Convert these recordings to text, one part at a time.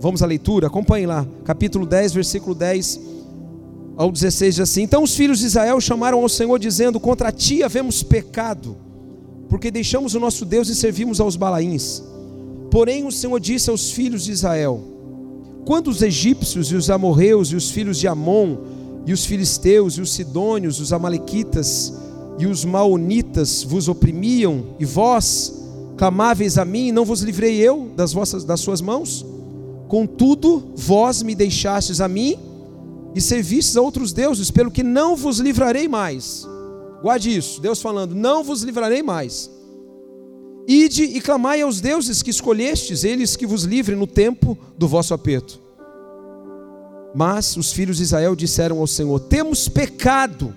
Vamos à leitura? Acompanhe lá, capítulo 10, versículo 10 ao 16 diz assim: Então os filhos de Israel chamaram ao Senhor, dizendo: Contra ti havemos pecado, porque deixamos o nosso Deus e servimos aos Balaíns. Porém o Senhor disse aos filhos de Israel: Quando os egípcios e os amorreus e os filhos de Amon e os filisteus e os sidônios, os amalequitas e os maonitas vos oprimiam e vós clamáveis a mim, não vos livrei eu das vossas das suas mãos? Contudo, vós me deixastes a mim e servistes a outros deuses, pelo que não vos livrarei mais. Guarde isso, Deus falando: Não vos livrarei mais. Ide e clamai aos deuses que escolhestes, eles que vos livrem no tempo do vosso aperto. Mas os filhos de Israel disseram ao Senhor: Temos pecado,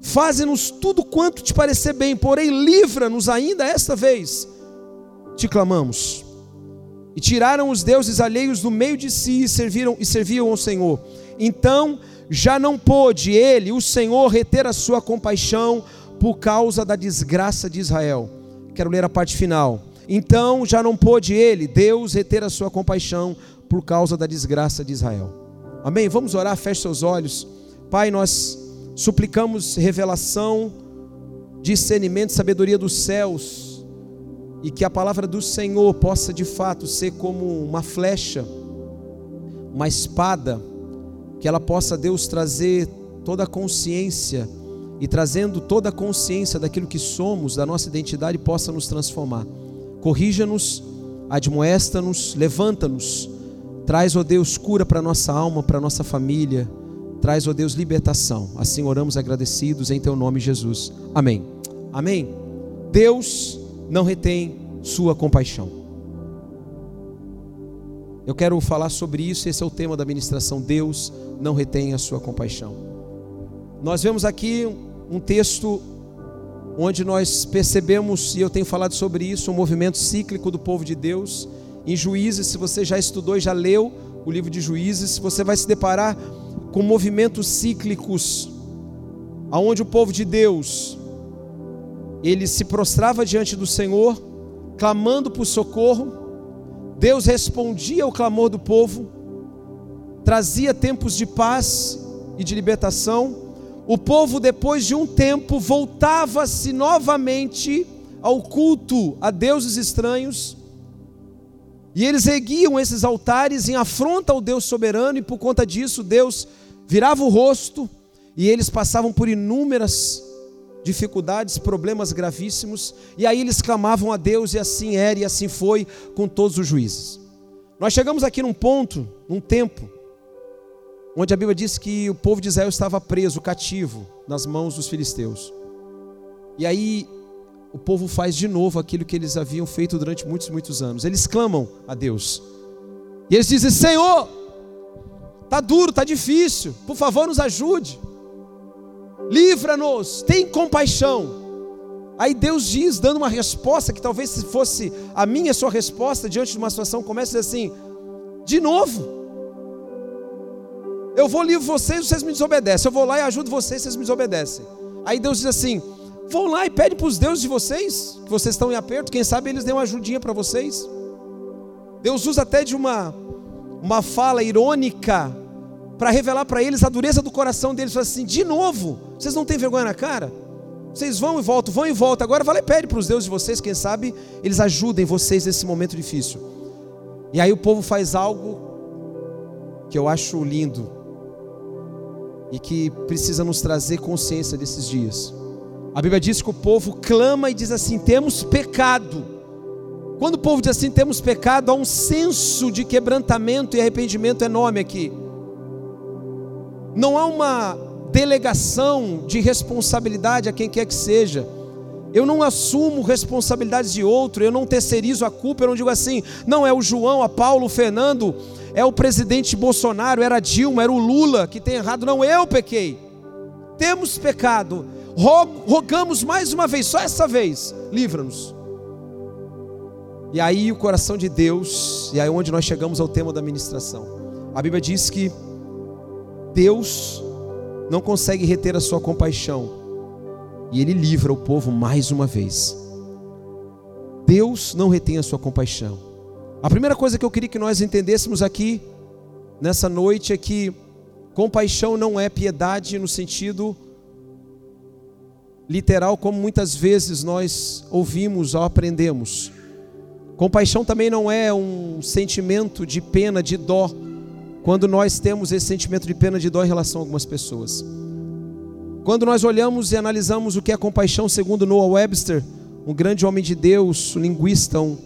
faze-nos tudo quanto te parecer bem, porém livra-nos ainda esta vez. Te clamamos. E tiraram os deuses alheios do meio de si e serviram e serviam ao Senhor. Então já não pôde ele, o Senhor, reter a sua compaixão por causa da desgraça de Israel. Quero ler a parte final. Então já não pôde ele, Deus, reter a sua compaixão por causa da desgraça de Israel. Amém? Vamos orar, feche seus olhos. Pai, nós suplicamos revelação, discernimento, sabedoria dos céus, e que a palavra do Senhor possa de fato ser como uma flecha, uma espada, que ela possa, Deus, trazer toda a consciência e trazendo toda a consciência daquilo que somos, da nossa identidade, possa nos transformar. Corrija-nos, admoesta-nos, levanta-nos, traz, ó Deus, cura para nossa alma, para nossa família, traz, ó Deus, libertação. Assim oramos agradecidos em teu nome, Jesus. Amém. Amém. Deus não retém sua compaixão. Eu quero falar sobre isso, esse é o tema da ministração. Deus não retém a sua compaixão. Nós vemos aqui um texto onde nós percebemos, e eu tenho falado sobre isso, um movimento cíclico do povo de Deus. Em Juízes, se você já estudou já leu o livro de Juízes, você vai se deparar com movimentos cíclicos, aonde o povo de Deus ele se prostrava diante do Senhor, clamando por socorro, Deus respondia ao clamor do povo, trazia tempos de paz e de libertação. O povo, depois de um tempo, voltava-se novamente ao culto a deuses estranhos. E eles erguiam esses altares em afronta ao Deus soberano, e por conta disso, Deus virava o rosto, e eles passavam por inúmeras dificuldades, problemas gravíssimos, e aí eles clamavam a Deus, e assim era, e assim foi com todos os juízes. Nós chegamos aqui num ponto, num tempo, onde a Bíblia diz que o povo de Israel estava preso, cativo, nas mãos dos filisteus. E aí o povo faz de novo aquilo que eles haviam feito durante muitos, muitos anos. Eles clamam a Deus. E eles dizem: Senhor, tá duro, tá difícil. Por favor, nos ajude livra-nos, tem compaixão. Aí Deus diz, dando uma resposta que talvez se fosse a minha a sua resposta diante de uma situação, começa assim: de novo. Eu vou livro vocês, vocês me desobedecem. Eu vou lá e ajudo vocês, vocês me desobedecem. Aí Deus diz assim: vão lá e pede para os deuses de vocês, que vocês estão em aperto, quem sabe eles dêem uma ajudinha para vocês. Deus usa até de uma, uma fala irônica para revelar para eles a dureza do coração deles. Fala assim: de novo, vocês não têm vergonha na cara? Vocês vão e voltam, vão e voltam. Agora vai lá e pede para os deuses de vocês, quem sabe eles ajudem vocês nesse momento difícil. E aí o povo faz algo que eu acho lindo e que precisa nos trazer consciência desses dias. A Bíblia diz que o povo clama e diz assim: temos pecado. Quando o povo diz assim, temos pecado, há um senso de quebrantamento e arrependimento enorme aqui. Não há uma delegação de responsabilidade a quem quer que seja. Eu não assumo responsabilidades de outro, eu não terceirizo a culpa, eu não digo assim, não é o João, a Paulo, o Fernando, é o presidente Bolsonaro, era Dilma, era o Lula que tem errado. Não, eu pequei. Temos pecado. Rogamos mais uma vez, só essa vez, livra-nos. E aí o coração de Deus, e aí onde nós chegamos ao tema da ministração. A Bíblia diz que Deus não consegue reter a sua compaixão e ele livra o povo mais uma vez. Deus não retém a sua compaixão. A primeira coisa que eu queria que nós entendêssemos aqui, nessa noite, é que compaixão não é piedade no sentido literal, como muitas vezes nós ouvimos ou aprendemos. Compaixão também não é um sentimento de pena, de dó, quando nós temos esse sentimento de pena, de dó em relação a algumas pessoas. Quando nós olhamos e analisamos o que é compaixão, segundo Noah Webster, um grande homem de Deus, um linguista, um,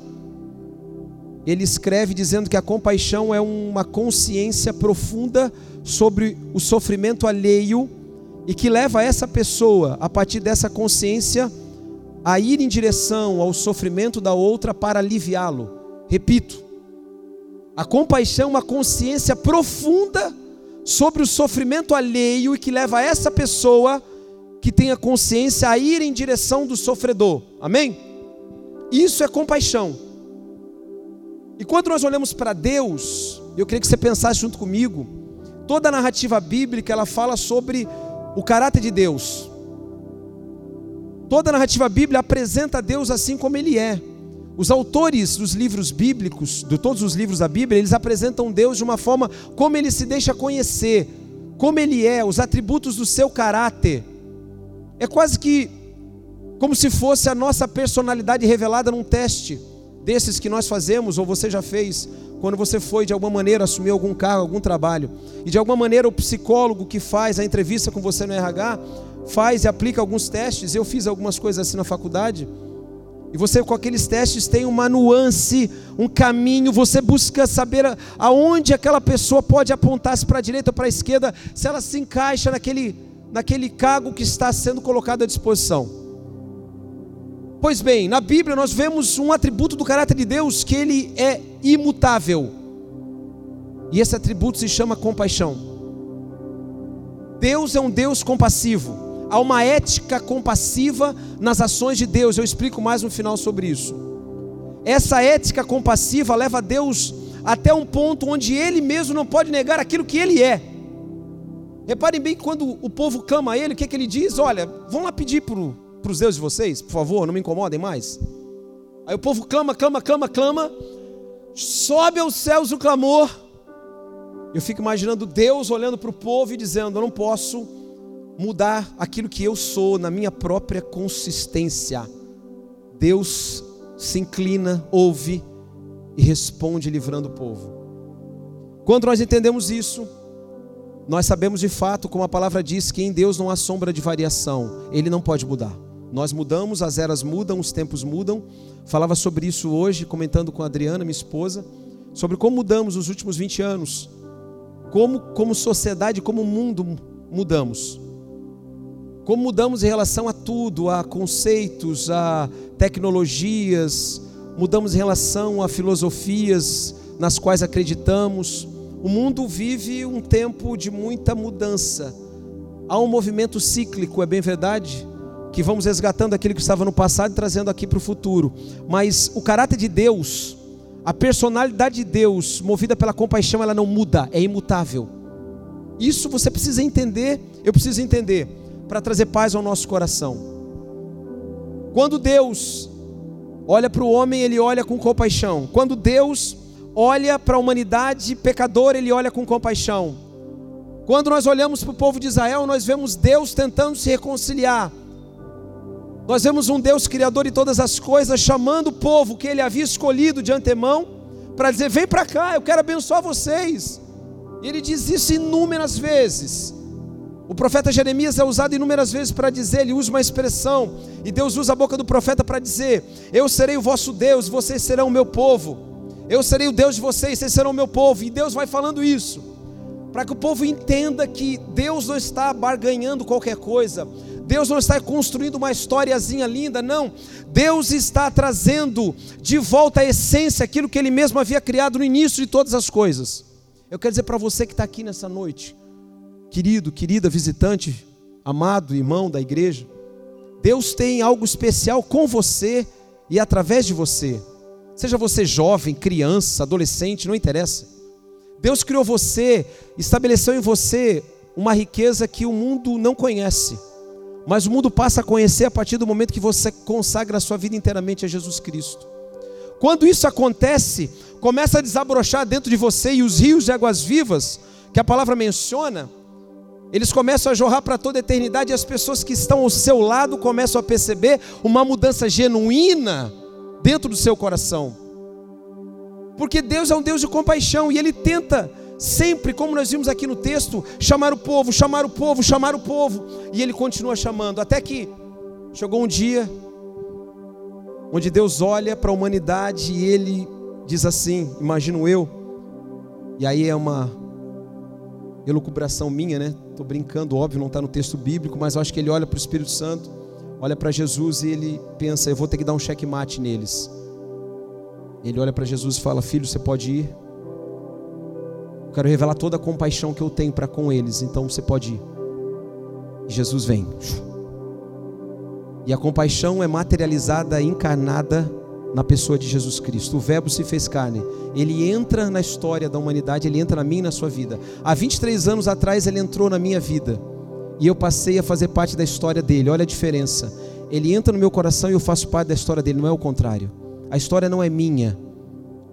ele escreve dizendo que a compaixão é uma consciência profunda sobre o sofrimento alheio e que leva essa pessoa, a partir dessa consciência, a ir em direção ao sofrimento da outra para aliviá-lo. Repito, a compaixão é uma consciência profunda sobre o sofrimento alheio e que leva essa pessoa que tenha consciência a ir em direção do sofredor. Amém? Isso é compaixão. E quando nós olhamos para Deus, eu queria que você pensasse junto comigo, toda a narrativa bíblica ela fala sobre o caráter de Deus. Toda a narrativa bíblica apresenta Deus assim como ele é. Os autores dos livros bíblicos, de todos os livros da Bíblia, eles apresentam Deus de uma forma como ele se deixa conhecer, como ele é, os atributos do seu caráter. É quase que como se fosse a nossa personalidade revelada num teste desses que nós fazemos, ou você já fez, quando você foi de alguma maneira assumir algum cargo, algum trabalho. E de alguma maneira o psicólogo que faz a entrevista com você no RH faz e aplica alguns testes. Eu fiz algumas coisas assim na faculdade. E você com aqueles testes tem uma nuance, um caminho, você busca saber aonde aquela pessoa pode apontar-se para a direita ou para a esquerda, se ela se encaixa naquele, naquele cargo que está sendo colocado à disposição. Pois bem, na Bíblia nós vemos um atributo do caráter de Deus que ele é imutável. E esse atributo se chama compaixão. Deus é um Deus compassivo há uma ética compassiva nas ações de Deus. Eu explico mais no final sobre isso. Essa ética compassiva leva Deus até um ponto onde ele mesmo não pode negar aquilo que ele é. Reparem bem quando o povo clama a ele, o que, é que ele diz? Olha, vão lá pedir para os deuses de vocês, por favor, não me incomodem mais. Aí o povo clama, clama, clama, clama, sobe aos céus o clamor. Eu fico imaginando Deus olhando para o povo e dizendo: Eu não posso mudar aquilo que eu sou na minha própria consistência. Deus se inclina, ouve e responde livrando o povo. Quando nós entendemos isso, nós sabemos de fato, como a palavra diz, que em Deus não há sombra de variação, Ele não pode mudar. Nós mudamos, as eras mudam, os tempos mudam. Falava sobre isso hoje, comentando com a Adriana, minha esposa, sobre como mudamos nos últimos 20 anos, como, como sociedade, como mundo mudamos. Como mudamos em relação a tudo, a conceitos, a tecnologias, mudamos em relação a filosofias nas quais acreditamos. O mundo vive um tempo de muita mudança. Há um movimento cíclico, é bem verdade, que vamos resgatando aquilo que estava no passado e trazendo aqui para o futuro. Mas o caráter de Deus, a personalidade de Deus, movida pela compaixão, ela não muda, é imutável. Isso você precisa entender, eu preciso entender para trazer paz ao nosso coração. Quando Deus olha para o homem, ele olha com compaixão. Quando Deus olha para a humanidade pecadora, ele olha com compaixão. Quando nós olhamos para o povo de Israel, nós vemos Deus tentando se reconciliar. Nós vemos um Deus criador de todas as coisas, chamando o povo que ele havia escolhido de antemão, para dizer: vem para cá, eu quero abençoar vocês. E ele diz isso inúmeras vezes. O profeta Jeremias é usado inúmeras vezes para dizer, ele usa uma expressão, e Deus usa a boca do profeta para dizer: Eu serei o vosso Deus, vocês serão o meu povo. Eu serei o Deus de vocês, vocês serão o meu povo. E Deus vai falando isso, para que o povo entenda que Deus não está barganhando qualquer coisa, Deus não está construindo uma historiazinha linda, não. Deus está trazendo de volta a essência, aquilo que Ele mesmo havia criado no início de todas as coisas. Eu quero dizer para você que está aqui nessa noite, querido, querida visitante, amado irmão da igreja, Deus tem algo especial com você e através de você. Seja você jovem, criança, adolescente, não interessa. Deus criou você, estabeleceu em você uma riqueza que o mundo não conhece. Mas o mundo passa a conhecer a partir do momento que você consagra a sua vida inteiramente a Jesus Cristo. Quando isso acontece, começa a desabrochar dentro de você e os rios de águas vivas, que a palavra menciona, eles começam a jorrar para toda a eternidade e as pessoas que estão ao seu lado começam a perceber uma mudança genuína dentro do seu coração. Porque Deus é um Deus de compaixão e Ele tenta sempre, como nós vimos aqui no texto, chamar o povo, chamar o povo, chamar o povo, e Ele continua chamando, até que chegou um dia onde Deus olha para a humanidade e Ele diz assim: imagino eu, e aí é uma elucubração minha, né? Estou brincando, óbvio, não está no texto bíblico, mas eu acho que ele olha para o Espírito Santo, olha para Jesus e ele pensa: eu vou ter que dar um checkmate neles. Ele olha para Jesus e fala: Filho, você pode ir. Eu quero revelar toda a compaixão que eu tenho para com eles, então você pode ir. E Jesus vem. E a compaixão é materializada, encarnada na pessoa de Jesus Cristo. O Verbo se fez carne. Ele entra na história da humanidade, ele entra na minha e na sua vida. Há 23 anos atrás ele entrou na minha vida. E eu passei a fazer parte da história dele. Olha a diferença. Ele entra no meu coração e eu faço parte da história dele, não é o contrário. A história não é minha.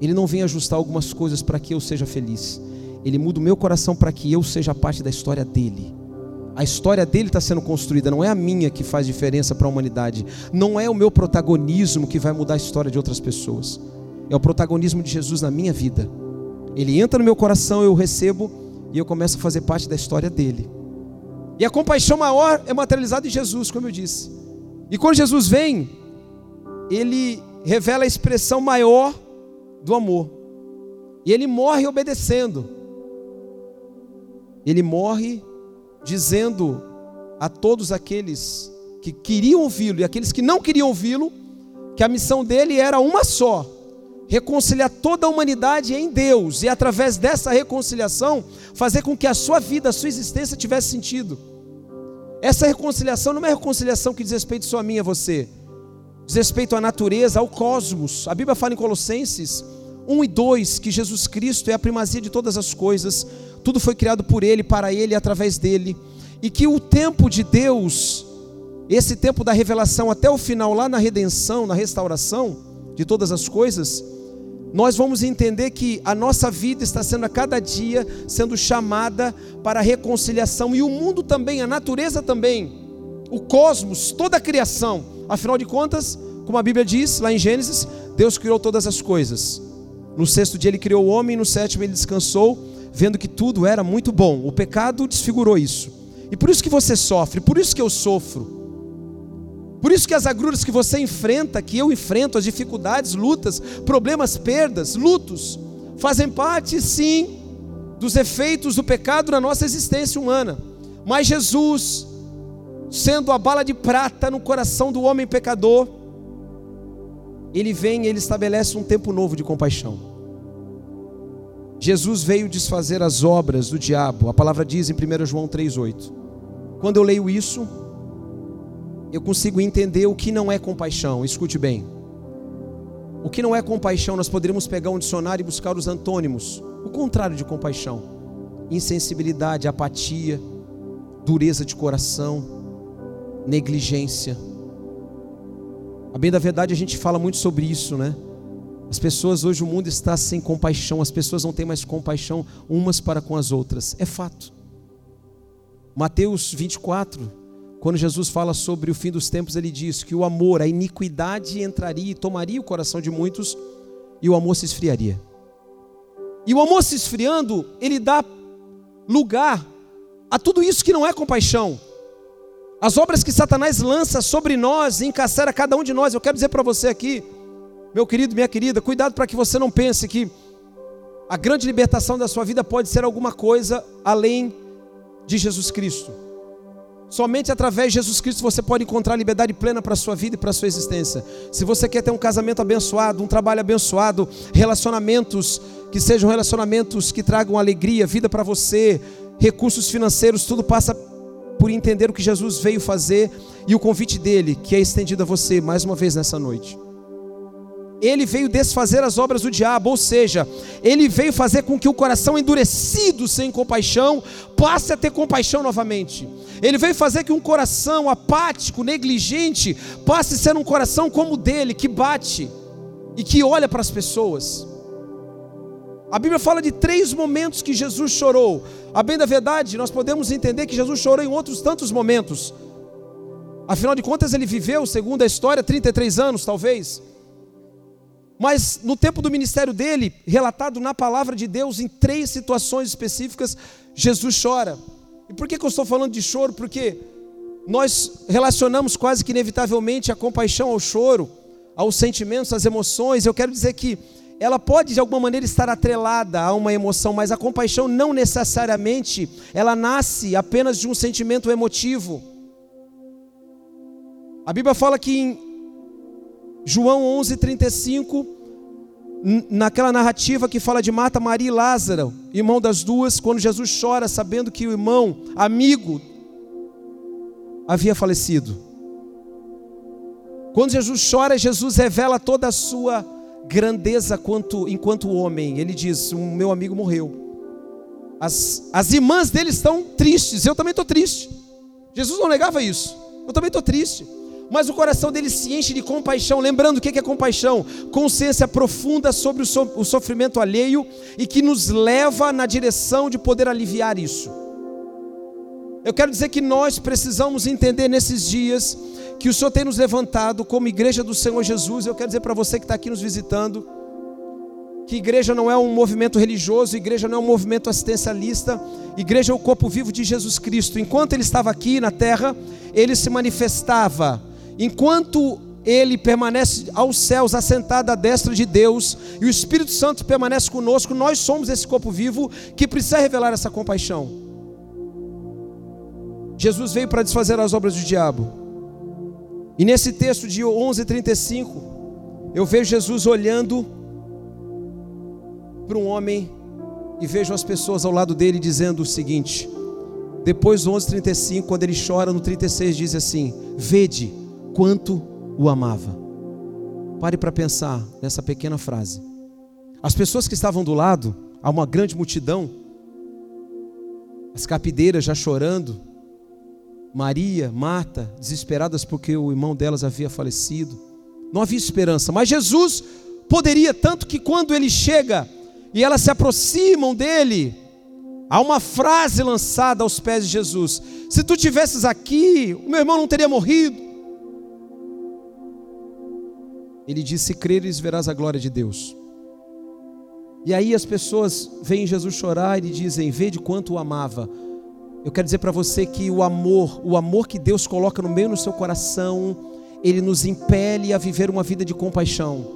Ele não vem ajustar algumas coisas para que eu seja feliz. Ele muda o meu coração para que eu seja parte da história dele. A história dele está sendo construída, não é a minha que faz diferença para a humanidade. Não é o meu protagonismo que vai mudar a história de outras pessoas. É o protagonismo de Jesus na minha vida. Ele entra no meu coração, eu recebo e eu começo a fazer parte da história dele. E a compaixão maior é materializada em Jesus, como eu disse. E quando Jesus vem, ele revela a expressão maior do amor. E ele morre obedecendo. Ele morre dizendo a todos aqueles que queriam ouvi-lo e aqueles que não queriam ouvi-lo, que a missão dele era uma só: reconciliar toda a humanidade em Deus e através dessa reconciliação fazer com que a sua vida, a sua existência tivesse sentido. Essa reconciliação não é reconciliação que diz respeito só a mim e a você, diz respeito à natureza, ao cosmos. A Bíblia fala em Colossenses 1 e 2 que Jesus Cristo é a primazia de todas as coisas tudo foi criado por Ele, para Ele e através dele, e que o tempo de Deus, esse tempo da revelação até o final, lá na redenção, na restauração de todas as coisas, nós vamos entender que a nossa vida está sendo a cada dia sendo chamada para a reconciliação e o mundo também, a natureza também, o cosmos, toda a criação. Afinal de contas, como a Bíblia diz lá em Gênesis, Deus criou todas as coisas. No sexto dia ele criou o homem, no sétimo ele descansou vendo que tudo era muito bom. O pecado desfigurou isso. E por isso que você sofre, por isso que eu sofro. Por isso que as agruras que você enfrenta, que eu enfrento, as dificuldades, lutas, problemas, perdas, lutos, fazem parte sim dos efeitos do pecado na nossa existência humana. Mas Jesus, sendo a bala de prata no coração do homem pecador, ele vem e ele estabelece um tempo novo de compaixão. Jesus veio desfazer as obras do diabo. A palavra diz em 1 João 3,8. Quando eu leio isso, eu consigo entender o que não é compaixão. Escute bem. O que não é compaixão, nós poderíamos pegar um dicionário e buscar os antônimos. O contrário de compaixão: insensibilidade, apatia, dureza de coração, negligência. A bem da verdade, a gente fala muito sobre isso, né? As pessoas hoje, o mundo está sem compaixão, as pessoas não têm mais compaixão umas para com as outras, é fato. Mateus 24, quando Jesus fala sobre o fim dos tempos, ele diz que o amor, a iniquidade entraria e tomaria o coração de muitos e o amor se esfriaria. E o amor se esfriando, ele dá lugar a tudo isso que não é compaixão. As obras que Satanás lança sobre nós, encarcera cada um de nós, eu quero dizer para você aqui, meu querido, minha querida, cuidado para que você não pense que a grande libertação da sua vida pode ser alguma coisa além de Jesus Cristo. Somente através de Jesus Cristo você pode encontrar liberdade plena para a sua vida e para a sua existência. Se você quer ter um casamento abençoado, um trabalho abençoado, relacionamentos que sejam relacionamentos que tragam alegria, vida para você, recursos financeiros, tudo passa por entender o que Jesus veio fazer e o convite dele, que é estendido a você mais uma vez nessa noite. Ele veio desfazer as obras do diabo, ou seja, ele veio fazer com que o coração endurecido sem compaixão passe a ter compaixão novamente. Ele veio fazer que um coração apático, negligente, passe a ser um coração como o dele, que bate e que olha para as pessoas. A Bíblia fala de três momentos que Jesus chorou. A bem da verdade, nós podemos entender que Jesus chorou em outros tantos momentos. Afinal de contas, ele viveu, segundo a história, 33 anos, talvez. Mas no tempo do ministério dele, relatado na palavra de Deus, em três situações específicas, Jesus chora. E por que, que eu estou falando de choro? Porque nós relacionamos quase que inevitavelmente a compaixão ao choro, aos sentimentos, às emoções. Eu quero dizer que ela pode de alguma maneira estar atrelada a uma emoção, mas a compaixão não necessariamente ela nasce apenas de um sentimento emotivo. A Bíblia fala que em João 11:35, naquela narrativa que fala de Marta, Maria e Lázaro, irmão das duas, quando Jesus chora sabendo que o irmão, amigo, havia falecido. Quando Jesus chora, Jesus revela toda a sua grandeza quanto, enquanto homem. Ele diz: O meu amigo morreu. As, as irmãs dele estão tristes, eu também estou triste. Jesus não negava isso. Eu também estou triste. Mas o coração dele se enche de compaixão. Lembrando o que é compaixão? Consciência profunda sobre o, so, o sofrimento alheio e que nos leva na direção de poder aliviar isso. Eu quero dizer que nós precisamos entender nesses dias que o Senhor tem nos levantado como igreja do Senhor Jesus. Eu quero dizer para você que está aqui nos visitando, que igreja não é um movimento religioso, igreja não é um movimento assistencialista, igreja é o corpo vivo de Jesus Cristo. Enquanto ele estava aqui na terra, ele se manifestava. Enquanto ele permanece aos céus, assentado à destra de Deus, e o Espírito Santo permanece conosco, nós somos esse corpo vivo que precisa revelar essa compaixão. Jesus veio para desfazer as obras do diabo. E nesse texto de 11:35, eu vejo Jesus olhando para um homem e vejo as pessoas ao lado dele dizendo o seguinte: depois do 11:35, quando ele chora no 36 diz assim: "Vede quanto o amava". Pare para pensar nessa pequena frase. As pessoas que estavam do lado, há uma grande multidão, as capideiras já chorando, Maria, Marta, desesperadas porque o irmão delas havia falecido. Não havia esperança, mas Jesus poderia, tanto que quando ele chega e elas se aproximam dele, há uma frase lançada aos pés de Jesus: Se tu tivesses aqui, o meu irmão não teria morrido. Ele disse: Se creres, verás a glória de Deus. E aí as pessoas veem Jesus chorar e dizem: Vede quanto o amava. Eu quero dizer para você que o amor, o amor que Deus coloca no meio do seu coração, ele nos impele a viver uma vida de compaixão.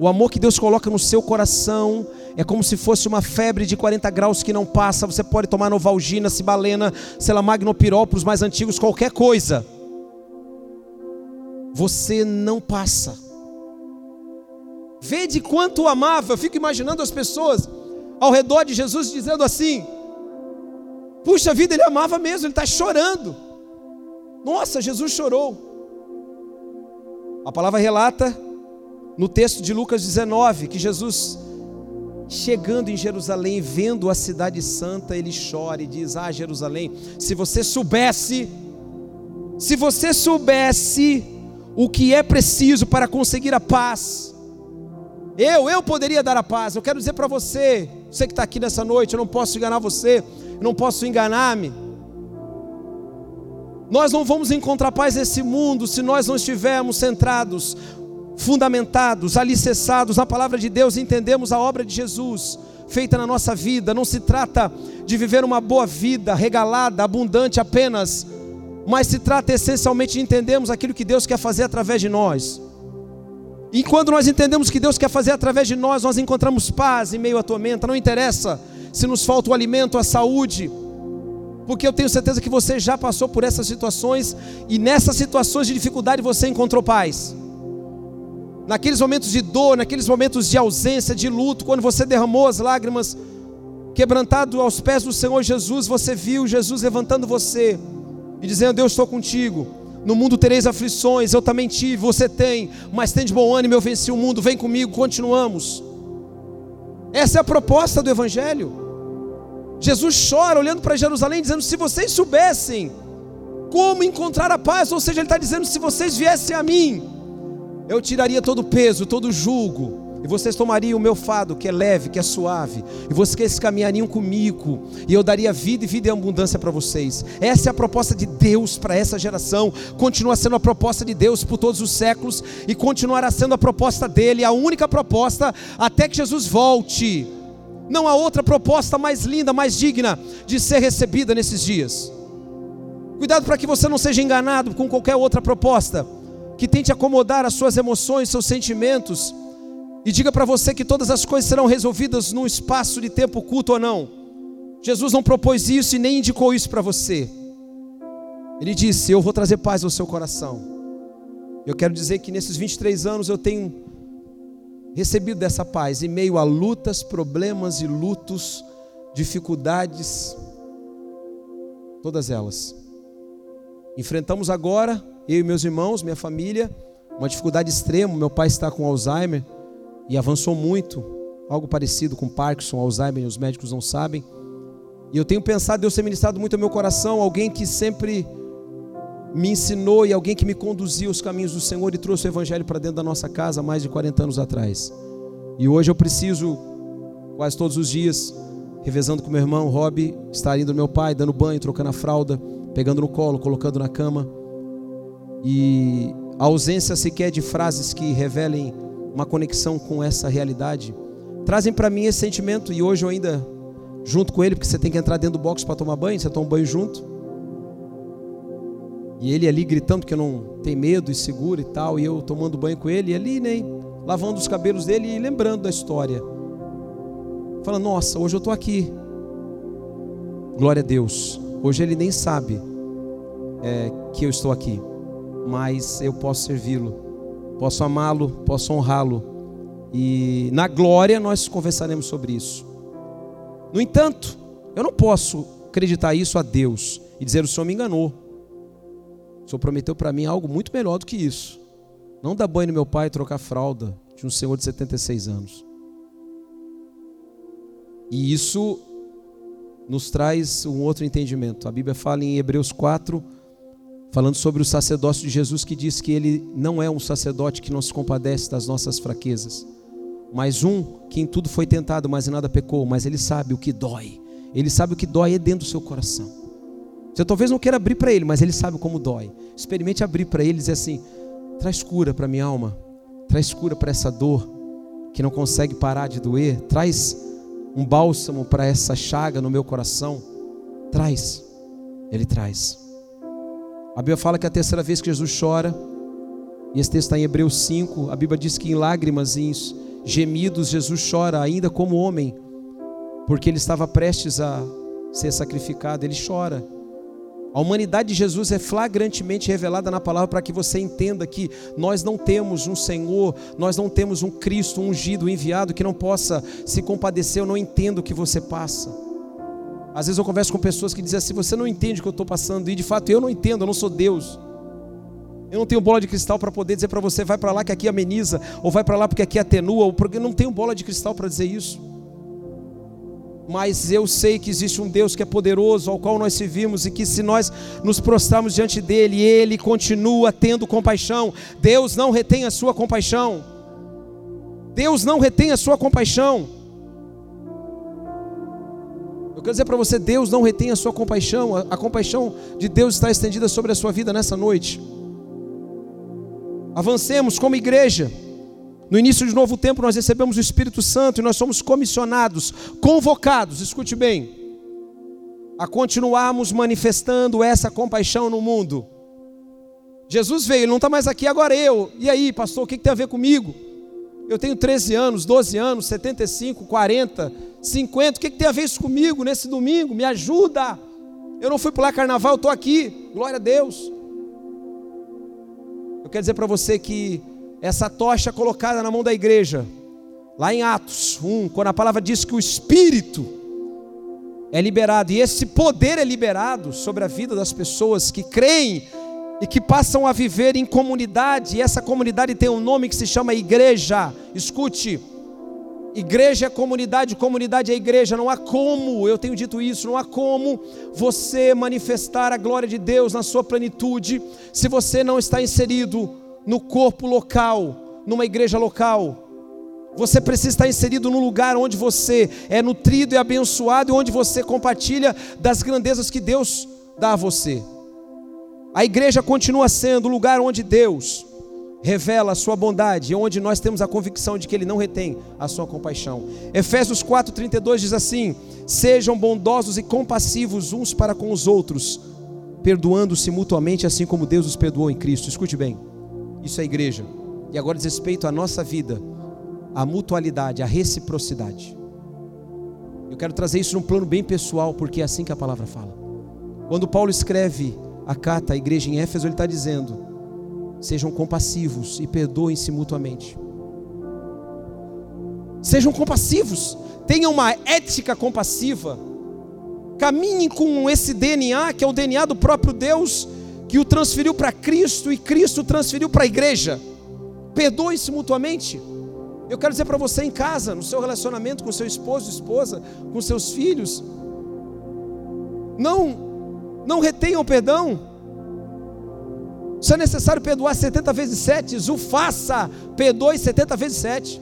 O amor que Deus coloca no seu coração é como se fosse uma febre de 40 graus que não passa. Você pode tomar Novalgina, Cibalena, sei lá, Magnopirol para os mais antigos, qualquer coisa. Você não passa. Vê de quanto o amava. Eu fico imaginando as pessoas ao redor de Jesus dizendo assim: Puxa vida, ele amava mesmo, ele está chorando. Nossa, Jesus chorou. A palavra relata no texto de Lucas 19 que Jesus, chegando em Jerusalém, vendo a cidade santa, ele chora e diz: Ah, Jerusalém, se você soubesse, se você soubesse o que é preciso para conseguir a paz, eu, eu poderia dar a paz. Eu quero dizer para você, você que está aqui nessa noite, eu não posso enganar você não posso enganar-me. Nós não vamos encontrar paz nesse mundo se nós não estivermos centrados, fundamentados, alicerçados na palavra de Deus, entendemos a obra de Jesus feita na nossa vida. Não se trata de viver uma boa vida, regalada, abundante apenas, mas se trata essencialmente de entendermos aquilo que Deus quer fazer através de nós. E quando nós entendemos que Deus quer fazer através de nós, nós encontramos paz em meio à tormenta, não interessa se nos falta o alimento, a saúde, porque eu tenho certeza que você já passou por essas situações e nessas situações de dificuldade você encontrou paz. Naqueles momentos de dor, naqueles momentos de ausência, de luto, quando você derramou as lágrimas, quebrantado aos pés do Senhor Jesus, você viu Jesus levantando você e dizendo: Deus, estou contigo. No mundo tereis aflições, eu também tive, você tem, mas tem de bom ânimo, eu venci o mundo, vem comigo, continuamos. Essa é a proposta do Evangelho. Jesus chora olhando para Jerusalém, dizendo: Se vocês soubessem como encontrar a paz, ou seja, Ele está dizendo: Se vocês viessem a mim, eu tiraria todo o peso, todo o julgo, e vocês tomariam o meu fado, que é leve, que é suave, e vocês caminhariam comigo, e eu daria vida e vida em abundância para vocês. Essa é a proposta de Deus para essa geração, continua sendo a proposta de Deus por todos os séculos, e continuará sendo a proposta dele, a única proposta até que Jesus volte. Não há outra proposta mais linda, mais digna de ser recebida nesses dias. Cuidado para que você não seja enganado com qualquer outra proposta que tente acomodar as suas emoções, seus sentimentos e diga para você que todas as coisas serão resolvidas num espaço de tempo curto ou não. Jesus não propôs isso e nem indicou isso para você. Ele disse: Eu vou trazer paz ao seu coração. Eu quero dizer que nesses 23 anos eu tenho recebido dessa paz em meio a lutas, problemas e lutos, dificuldades, todas elas. Enfrentamos agora, eu e meus irmãos, minha família, uma dificuldade extrema. Meu pai está com Alzheimer e avançou muito, algo parecido com Parkinson, Alzheimer, os médicos não sabem. E eu tenho pensado, Deus tem ministrado muito ao meu coração, alguém que sempre me ensinou e alguém que me conduziu os caminhos do Senhor e trouxe o Evangelho para dentro da nossa casa mais de 40 anos atrás. E hoje eu preciso, quase todos os dias, revezando com meu irmão Rob, estar indo no meu pai, dando banho, trocando a fralda, pegando no colo, colocando na cama. E a ausência sequer de frases que revelem uma conexão com essa realidade, trazem para mim esse sentimento e hoje eu ainda junto com ele, porque você tem que entrar dentro do box para tomar banho, você toma um banho junto. E ele ali gritando que não tem medo e seguro e tal, e eu tomando banho com ele, e ali, né, lavando os cabelos dele e lembrando da história. Fala, nossa, hoje eu estou aqui. Glória a Deus. Hoje ele nem sabe é, que eu estou aqui, mas eu posso servi-lo posso amá-lo, posso honrá-lo. E na glória nós conversaremos sobre isso. No entanto, eu não posso acreditar isso a Deus e dizer: o Senhor me enganou. O Senhor prometeu para mim algo muito melhor do que isso. Não dar banho no meu pai e trocar fralda de um senhor de 76 anos. E isso nos traz um outro entendimento. A Bíblia fala em Hebreus 4, falando sobre o sacerdócio de Jesus, que diz que ele não é um sacerdote que não se compadece das nossas fraquezas, mas um que em tudo foi tentado, mas em nada pecou, mas ele sabe o que dói. Ele sabe o que dói é dentro do seu coração. Você talvez não queira abrir para ele, mas ele sabe como dói. Experimente abrir para ele e dizer assim: traz cura para minha alma, traz cura para essa dor que não consegue parar de doer, traz um bálsamo para essa chaga no meu coração. Traz, ele traz. A Bíblia fala que é a terceira vez que Jesus chora, e esse texto está em Hebreus 5, a Bíblia diz que em lágrimas e em gemidos Jesus chora ainda como homem, porque ele estava prestes a ser sacrificado, ele chora. A humanidade de Jesus é flagrantemente revelada na palavra para que você entenda que nós não temos um Senhor, nós não temos um Cristo um ungido, enviado que não possa se compadecer. Eu não entendo o que você passa. Às vezes eu converso com pessoas que dizem assim: você não entende o que eu estou passando, e de fato eu não entendo, eu não sou Deus. Eu não tenho bola de cristal para poder dizer para você, vai para lá que aqui ameniza, ou vai para lá porque aqui atenua, ou porque não tenho bola de cristal para dizer isso. Mas eu sei que existe um Deus que é poderoso, ao qual nós servimos, e que se nós nos prostrarmos diante dele, ele continua tendo compaixão. Deus não retém a sua compaixão. Deus não retém a sua compaixão. Quero dizer para você: Deus não retém a sua compaixão, a, a compaixão de Deus está estendida sobre a sua vida nessa noite. Avancemos como igreja. No início de novo tempo, nós recebemos o Espírito Santo e nós somos comissionados, convocados, escute bem, a continuarmos manifestando essa compaixão no mundo. Jesus veio, ele não está mais aqui, agora eu. E aí, pastor, o que, que tem a ver comigo? Eu tenho 13 anos, 12 anos, 75, 40, 50. O que, que tem a ver isso comigo nesse domingo? Me ajuda. Eu não fui pular carnaval, estou aqui. Glória a Deus. Eu quero dizer para você que essa tocha colocada na mão da igreja, lá em Atos 1, quando a palavra diz que o Espírito é liberado, e esse poder é liberado sobre a vida das pessoas que creem e que passam a viver em comunidade, e essa comunidade tem um nome que se chama igreja. Escute, igreja é comunidade, comunidade é igreja, não há como, eu tenho dito isso, não há como você manifestar a glória de Deus na sua plenitude se você não está inserido no corpo local, numa igreja local. Você precisa estar inserido no lugar onde você é nutrido e abençoado e onde você compartilha das grandezas que Deus dá a você. A igreja continua sendo o lugar onde Deus revela a sua bondade onde nós temos a convicção de que ele não retém a sua compaixão. Efésios 4:32 diz assim: "Sejam bondosos e compassivos uns para com os outros, perdoando-se mutuamente assim como Deus os perdoou em Cristo". Escute bem. Isso é igreja. E agora diz respeito à nossa vida a mutualidade, a reciprocidade. Eu quero trazer isso num plano bem pessoal, porque é assim que a palavra fala. Quando Paulo escreve a carta à igreja em Éfeso, ele está dizendo: sejam compassivos e perdoem-se mutuamente. Sejam compassivos, tenham uma ética compassiva, caminhem com esse DNA, que é o DNA do próprio Deus, que o transferiu para Cristo e Cristo transferiu para a igreja. Perdoem-se mutuamente. Eu quero dizer para você em casa, no seu relacionamento com seu esposo, esposa, com seus filhos, não não retenham perdão. Se é necessário perdoar 70 vezes 7, o faça, perdoe 70 vezes 7.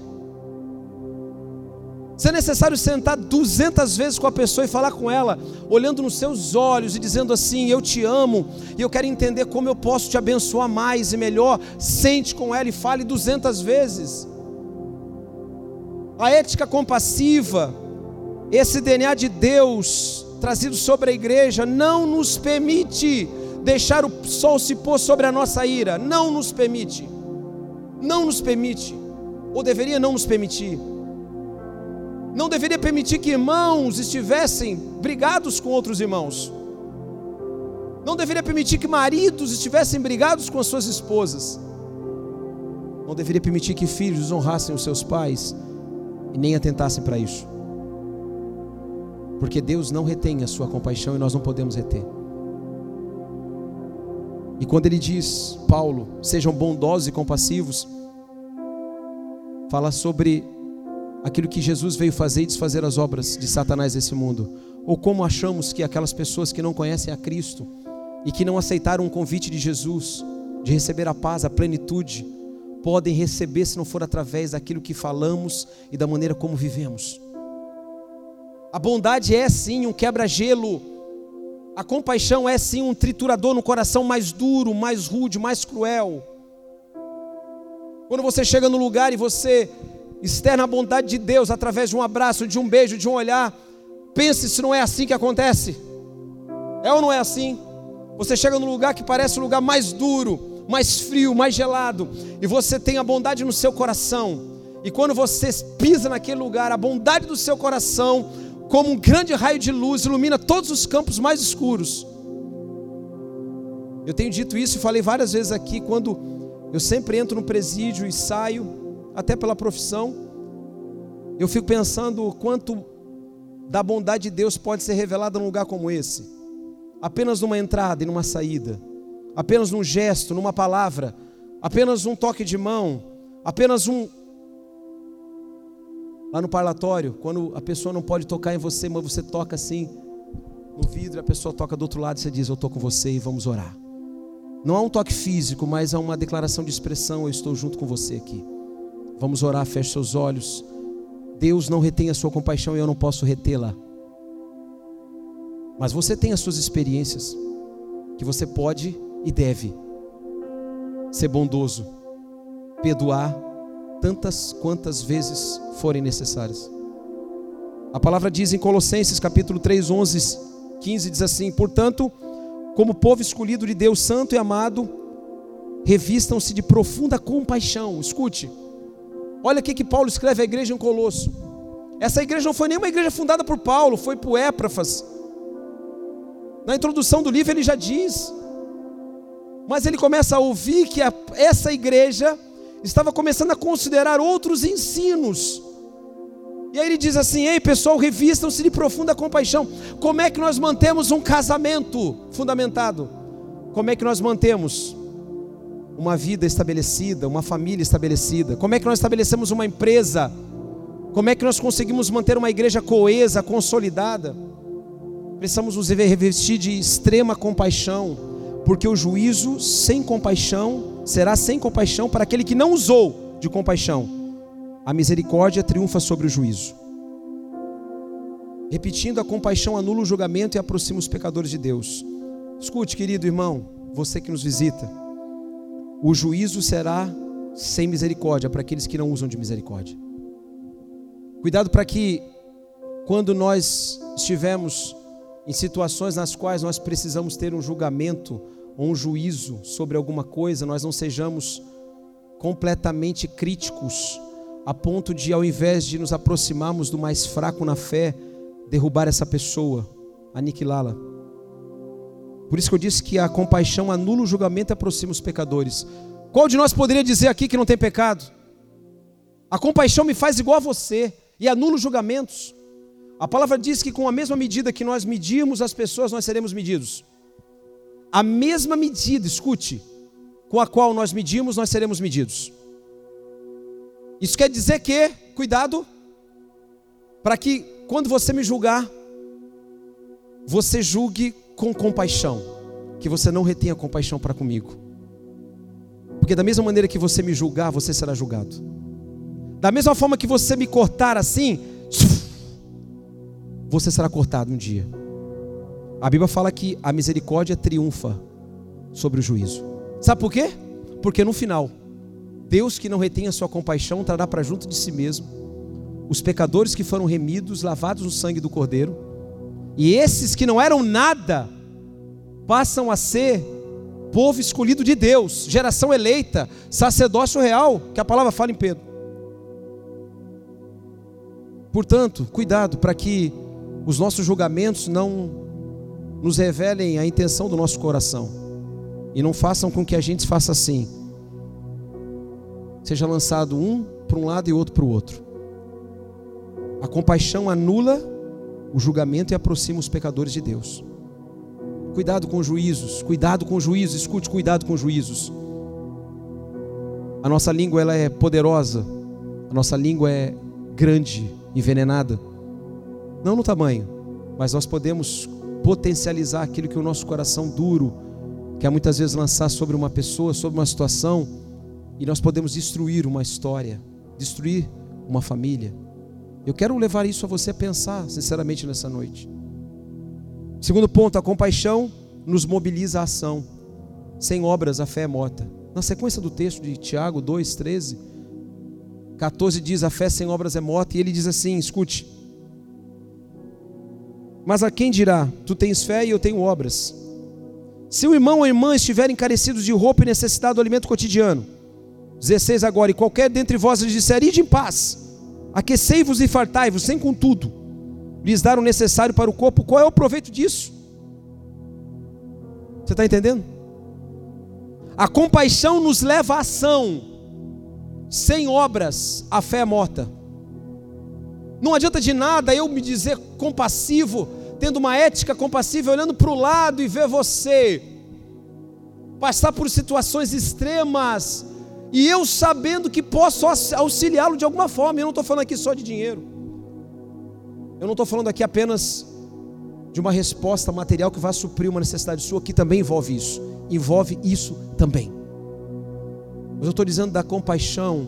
Se é necessário sentar 200 vezes com a pessoa e falar com ela, olhando nos seus olhos e dizendo assim: Eu te amo e eu quero entender como eu posso te abençoar mais e melhor, sente com ela e fale 200 vezes. A ética compassiva, esse DNA de Deus trazido sobre a igreja, não nos permite deixar o sol se pôr sobre a nossa ira, não nos permite, não nos permite, ou deveria não nos permitir, não deveria permitir que irmãos estivessem brigados com outros irmãos, não deveria permitir que maridos estivessem brigados com as suas esposas, não deveria permitir que filhos desonrassem os seus pais, e nem atentassem para isso. Porque Deus não retém a sua compaixão e nós não podemos reter. E quando ele diz, Paulo, sejam bondosos e compassivos, fala sobre aquilo que Jesus veio fazer e desfazer as obras de Satanás nesse mundo. Ou como achamos que aquelas pessoas que não conhecem a Cristo e que não aceitaram o convite de Jesus, de receber a paz, a plenitude, podem receber se não for através daquilo que falamos e da maneira como vivemos. A bondade é sim um quebra-gelo. A compaixão é sim um triturador no coração mais duro, mais rude, mais cruel. Quando você chega no lugar e você externa a bondade de Deus através de um abraço, de um beijo, de um olhar, pense se não é assim que acontece. É ou não é assim? Você chega no lugar que parece o lugar mais duro, mais frio, mais gelado, e você tem a bondade no seu coração, e quando você pisa naquele lugar, a bondade do seu coração, como um grande raio de luz, ilumina todos os campos mais escuros. Eu tenho dito isso e falei várias vezes aqui, quando eu sempre entro no presídio e saio, até pela profissão, eu fico pensando o quanto da bondade de Deus pode ser revelada num lugar como esse, apenas numa entrada e numa saída apenas num gesto, numa palavra, apenas um toque de mão, apenas um. Lá no parlatório, quando a pessoa não pode tocar em você, mas você toca assim no vidro, a pessoa toca do outro lado e você diz: Eu estou com você e vamos orar. Não há um toque físico, mas há uma declaração de expressão: Eu estou junto com você aqui. Vamos orar, feche seus olhos. Deus não retém a sua compaixão e eu não posso retê-la. Mas você tem as suas experiências que você pode e deve ser bondoso, perdoar tantas quantas vezes forem necessárias. A palavra diz em Colossenses capítulo 3, 11, 15, diz assim: Portanto, como povo escolhido de Deus santo e amado, revistam-se de profunda compaixão. Escute, olha o que Paulo escreve à igreja em Colosso. Essa igreja não foi nenhuma igreja fundada por Paulo, foi por Éprafas. Na introdução do livro ele já diz: mas ele começa a ouvir que a, essa igreja estava começando a considerar outros ensinos. E aí ele diz assim: Ei pessoal, revistam-se de profunda compaixão. Como é que nós mantemos um casamento fundamentado? Como é que nós mantemos uma vida estabelecida, uma família estabelecida? Como é que nós estabelecemos uma empresa? Como é que nós conseguimos manter uma igreja coesa, consolidada? Precisamos nos revestir de extrema compaixão porque o juízo sem compaixão será sem compaixão para aquele que não usou de compaixão. a misericórdia triunfa sobre o juízo. Repetindo, a compaixão anula o julgamento e aproxima os pecadores de Deus. Escute, querido irmão, você que nos visita, o juízo será sem misericórdia para aqueles que não usam de misericórdia. Cuidado para que, quando nós estivermos em situações nas quais nós precisamos ter um julgamento ou um juízo sobre alguma coisa, nós não sejamos completamente críticos a ponto de, ao invés de nos aproximarmos do mais fraco na fé, derrubar essa pessoa, aniquilá-la. Por isso que eu disse que a compaixão anula o julgamento e aproxima os pecadores. Qual de nós poderia dizer aqui que não tem pecado? A compaixão me faz igual a você e anula os julgamentos. A palavra diz que com a mesma medida que nós medirmos as pessoas, nós seremos medidos. A mesma medida, escute, com a qual nós medimos, nós seremos medidos. Isso quer dizer que, cuidado, para que quando você me julgar, você julgue com compaixão, que você não retenha compaixão para comigo. Porque da mesma maneira que você me julgar, você será julgado. Da mesma forma que você me cortar assim, você será cortado um dia. A Bíblia fala que a misericórdia triunfa sobre o juízo. Sabe por quê? Porque no final, Deus que não retém a sua compaixão trará para junto de si mesmo os pecadores que foram remidos, lavados no sangue do Cordeiro, e esses que não eram nada passam a ser povo escolhido de Deus, geração eleita, sacerdócio real, que a palavra fala em Pedro. Portanto, cuidado para que os nossos julgamentos não nos revelem a intenção do nosso coração e não façam com que a gente faça assim seja lançado um para um lado e outro para o outro. A compaixão anula o julgamento e aproxima os pecadores de Deus. Cuidado com juízos, cuidado com juízos, escute, cuidado com juízos. A nossa língua ela é poderosa, a nossa língua é grande, envenenada. Não no tamanho, mas nós podemos potencializar aquilo que o nosso coração duro quer muitas vezes lançar sobre uma pessoa, sobre uma situação e nós podemos destruir uma história, destruir uma família. Eu quero levar isso a você a pensar, sinceramente, nessa noite. Segundo ponto, a compaixão nos mobiliza a ação. Sem obras, a fé é morta. Na sequência do texto de Tiago 2, 13, 14 diz: A fé sem obras é morta. E ele diz assim: Escute. Mas a quem dirá: Tu tens fé e eu tenho obras? Se o irmão ou a irmã estiverem carecidos de roupa e necessitado do alimento cotidiano, 16 agora, e qualquer dentre vós lhes disser, ide em paz, aquecei-vos e fartai-vos, sem contudo, lhes dar o necessário para o corpo, qual é o proveito disso? Você está entendendo? A compaixão nos leva à ação, sem obras, a fé é morta. Não adianta de nada eu me dizer compassivo, tendo uma ética compassiva, olhando para o lado e ver você passar por situações extremas, e eu sabendo que posso auxiliá-lo de alguma forma, eu não estou falando aqui só de dinheiro, eu não estou falando aqui apenas de uma resposta material que vai suprir uma necessidade sua, que também envolve isso, envolve isso também. Mas eu estou dizendo da compaixão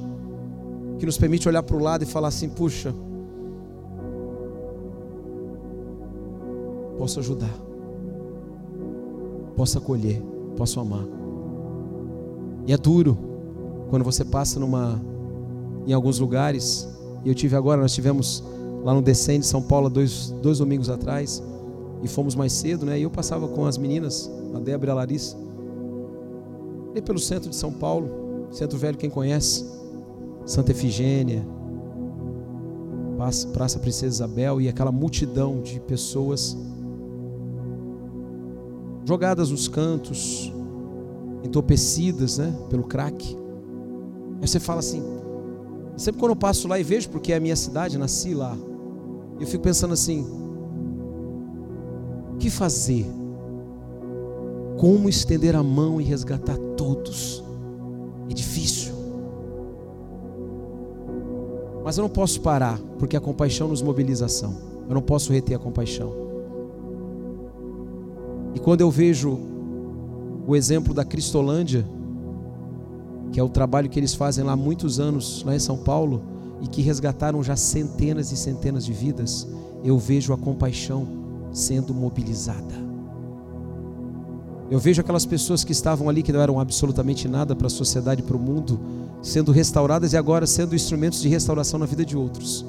que nos permite olhar para o lado e falar assim: puxa, posso ajudar, posso acolher, posso amar. E é duro, quando você passa numa em alguns lugares, e eu tive agora, nós tivemos lá no Descende, São Paulo, dois, dois domingos atrás, e fomos mais cedo, né? E eu passava com as meninas, a Débora e a Larissa, ali pelo centro de São Paulo, centro velho, quem conhece, Santa Efigênia, Praça Princesa Isabel, e aquela multidão de pessoas jogadas nos cantos, entorpecidas, né? Pelo crack. Aí você fala assim, sempre quando eu passo lá e vejo, porque é a minha cidade, nasci lá, eu fico pensando assim: o que fazer? Como estender a mão e resgatar todos? É difícil. Mas eu não posso parar, porque a compaixão nos mobiliza ação. Eu não posso reter a compaixão. E quando eu vejo o exemplo da Cristolândia, que é o trabalho que eles fazem lá há muitos anos, lá em São Paulo, e que resgataram já centenas e centenas de vidas, eu vejo a compaixão sendo mobilizada. Eu vejo aquelas pessoas que estavam ali que não eram absolutamente nada para a sociedade, para o mundo, sendo restauradas e agora sendo instrumentos de restauração na vida de outros.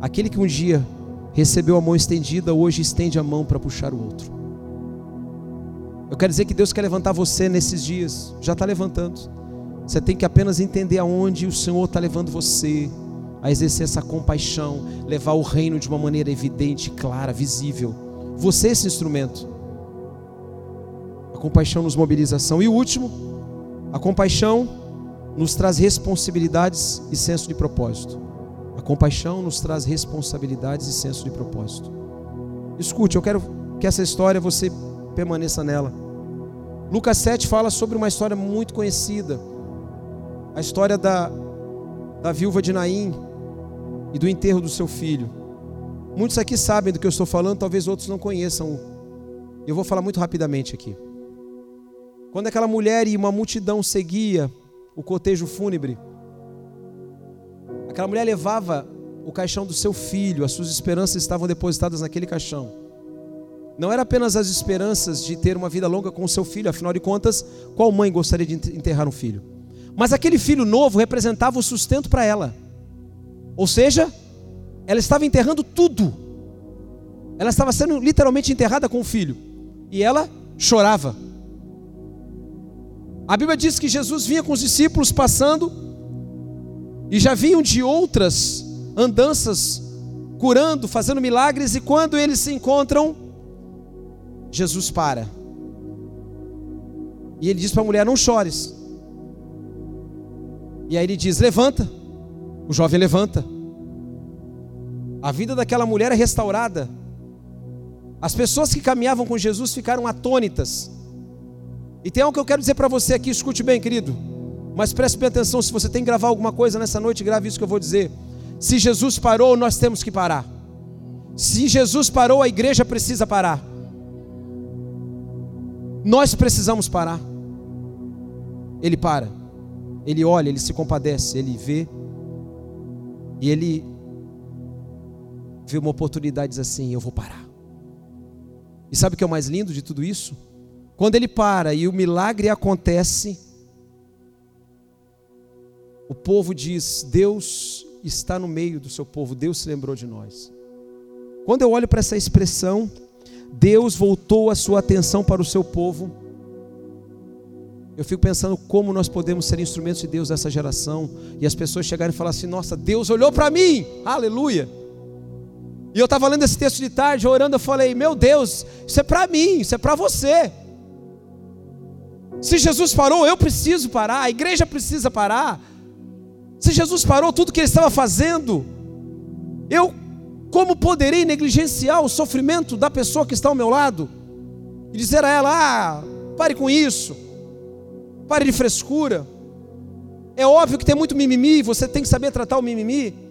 Aquele que um dia recebeu a mão estendida, hoje estende a mão para puxar o outro. Eu quero dizer que Deus quer levantar você nesses dias, já está levantando. Você tem que apenas entender aonde o Senhor está levando você a exercer essa compaixão, levar o reino de uma maneira evidente, clara, visível. Você é esse instrumento. A compaixão nos mobiliza ação. E o último, a compaixão nos traz responsabilidades e senso de propósito. A compaixão nos traz responsabilidades e senso de propósito. Escute, eu quero que essa história você permaneça nela. Lucas 7 fala sobre uma história muito conhecida. A história da, da viúva de Naim e do enterro do seu filho. Muitos aqui sabem do que eu estou falando, talvez outros não conheçam. Eu vou falar muito rapidamente aqui. Quando aquela mulher e uma multidão seguia o cotejo fúnebre, aquela mulher levava o caixão do seu filho, as suas esperanças estavam depositadas naquele caixão. Não era apenas as esperanças de ter uma vida longa com o seu filho, afinal de contas, qual mãe gostaria de enterrar um filho? Mas aquele filho novo representava o sustento para ela. Ou seja, ela estava enterrando tudo. Ela estava sendo literalmente enterrada com o filho. E ela chorava. A Bíblia diz que Jesus vinha com os discípulos passando e já vinham de outras andanças, curando, fazendo milagres, e quando eles se encontram, Jesus para. E ele diz para a mulher: Não chores. E aí ele diz: Levanta. O jovem levanta. A vida daquela mulher é restaurada. As pessoas que caminhavam com Jesus ficaram atônitas. E tem algo que eu quero dizer para você aqui, escute bem, querido. Mas preste bem atenção, se você tem que gravar alguma coisa nessa noite, grave isso que eu vou dizer. Se Jesus parou, nós temos que parar. Se Jesus parou, a igreja precisa parar. Nós precisamos parar. Ele para. Ele olha, ele se compadece, ele vê. E ele vê uma oportunidade e diz assim: Eu vou parar. E sabe o que é o mais lindo de tudo isso? Quando ele para e o milagre acontece, o povo diz: Deus está no meio do seu povo, Deus se lembrou de nós. Quando eu olho para essa expressão, Deus voltou a sua atenção para o seu povo. Eu fico pensando como nós podemos ser instrumentos de Deus nessa geração e as pessoas chegarem e falar assim: Nossa, Deus olhou para mim, aleluia. E eu estava lendo esse texto de tarde, orando, eu falei: Meu Deus, isso é para mim, isso é para você. Se Jesus parou, eu preciso parar, a igreja precisa parar. Se Jesus parou tudo que ele estava fazendo, eu como poderei negligenciar o sofrimento da pessoa que está ao meu lado e dizer a ela: ah, pare com isso, pare de frescura. É óbvio que tem muito mimimi, você tem que saber tratar o mimimi.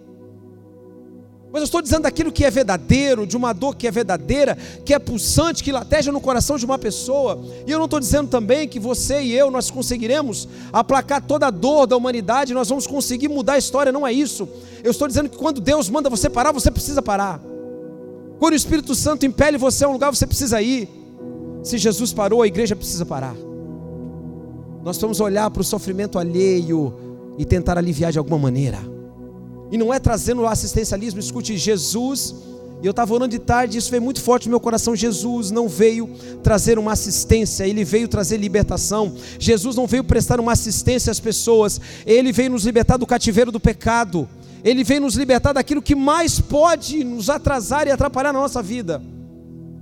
Mas eu estou dizendo daquilo que é verdadeiro, de uma dor que é verdadeira, que é pulsante, que lateja no coração de uma pessoa. E eu não estou dizendo também que você e eu nós conseguiremos aplacar toda a dor da humanidade, nós vamos conseguir mudar a história, não é isso. Eu estou dizendo que quando Deus manda você parar, você precisa parar. Quando o Espírito Santo impele você a um lugar, você precisa ir. Se Jesus parou, a igreja precisa parar. Nós vamos olhar para o sofrimento alheio e tentar aliviar de alguma maneira. E não é trazendo o assistencialismo, escute, Jesus, e eu estava orando de tarde, isso veio muito forte no meu coração. Jesus não veio trazer uma assistência, ele veio trazer libertação. Jesus não veio prestar uma assistência às pessoas, ele veio nos libertar do cativeiro do pecado. Ele veio nos libertar daquilo que mais pode nos atrasar e atrapalhar na nossa vida,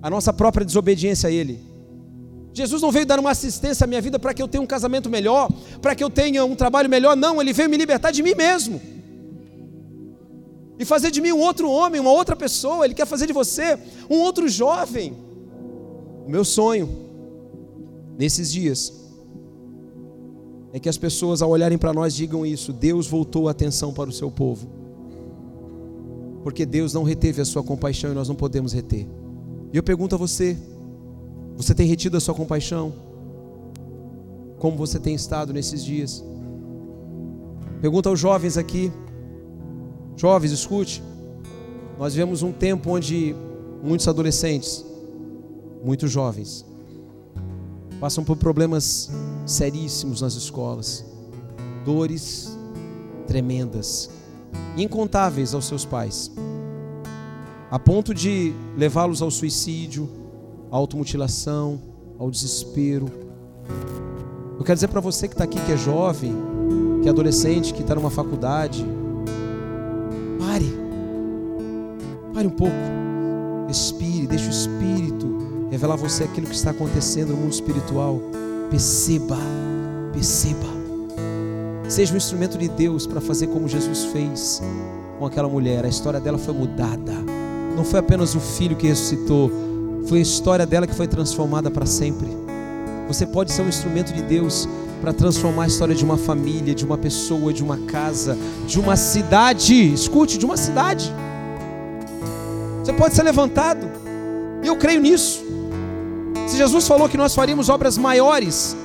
a nossa própria desobediência a Ele. Jesus não veio dar uma assistência à minha vida para que eu tenha um casamento melhor, para que eu tenha um trabalho melhor, não, Ele veio me libertar de mim mesmo e fazer de mim um outro homem, uma outra pessoa. Ele quer fazer de você um outro jovem. O meu sonho nesses dias é que as pessoas, ao olharem para nós, digam isso: Deus voltou a atenção para o seu povo. Porque Deus não reteve a sua compaixão e nós não podemos reter. E eu pergunto a você: você tem retido a sua compaixão? Como você tem estado nesses dias? Pergunta aos jovens aqui: Jovens, escute. Nós vivemos um tempo onde muitos adolescentes, muitos jovens, passam por problemas seríssimos nas escolas, dores tremendas, incontáveis aos seus pais, a ponto de levá-los ao suicídio, à automutilação, ao desespero. Eu quero dizer para você que está aqui, que é jovem, que é adolescente, que está numa faculdade, pare um pouco, respire, deixe o Espírito revelar a você aquilo que está acontecendo no mundo espiritual. Perceba, perceba. Seja um instrumento de Deus para fazer como Jesus fez com aquela mulher. A história dela foi mudada. Não foi apenas o filho que ressuscitou, foi a história dela que foi transformada para sempre. Você pode ser um instrumento de Deus para transformar a história de uma família, de uma pessoa, de uma casa, de uma cidade. Escute, de uma cidade. Você pode ser levantado. E eu creio nisso. Se Jesus falou que nós faríamos obras maiores,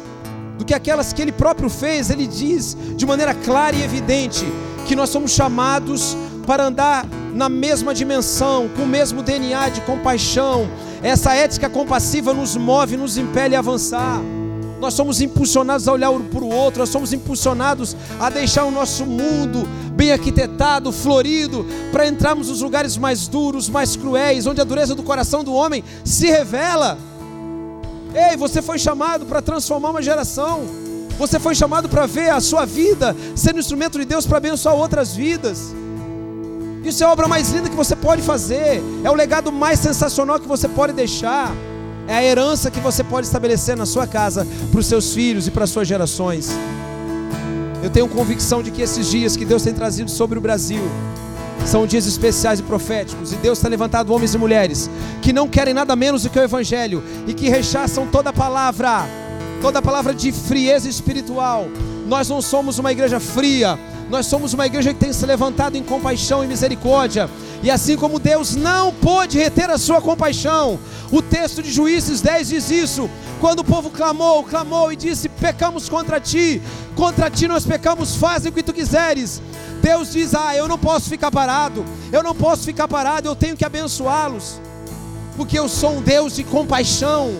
do que aquelas que ele próprio fez, ele diz de maneira clara e evidente que nós somos chamados para andar na mesma dimensão, com o mesmo DNA de compaixão. Essa ética compassiva nos move, nos impele a avançar. Nós somos impulsionados a olhar um para o outro, nós somos impulsionados a deixar o nosso mundo bem arquitetado, florido, para entrarmos nos lugares mais duros, mais cruéis, onde a dureza do coração do homem se revela. Ei, você foi chamado para transformar uma geração. Você foi chamado para ver a sua vida sendo instrumento de Deus para abençoar outras vidas. Isso é a obra mais linda que você pode fazer. É o legado mais sensacional que você pode deixar. É a herança que você pode estabelecer na sua casa para os seus filhos e para as suas gerações. Eu tenho convicção de que esses dias que Deus tem trazido sobre o Brasil são dias especiais e proféticos, e Deus está levantado homens e mulheres que não querem nada menos do que o Evangelho e que rechaçam toda palavra, toda palavra de frieza espiritual. Nós não somos uma igreja fria, nós somos uma igreja que tem se levantado em compaixão e misericórdia. E assim como Deus não pôde reter a sua compaixão, o texto de Juízes 10 diz isso. Quando o povo clamou, clamou e disse: Pecamos contra ti, contra ti nós pecamos, faz o que tu quiseres. Deus diz: Ah, eu não posso ficar parado, eu não posso ficar parado, eu tenho que abençoá-los, porque eu sou um Deus de compaixão,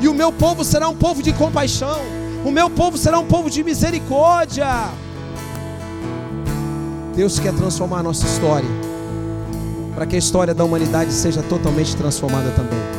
e o meu povo será um povo de compaixão, o meu povo será um povo de misericórdia. Deus quer transformar a nossa história, para que a história da humanidade seja totalmente transformada também.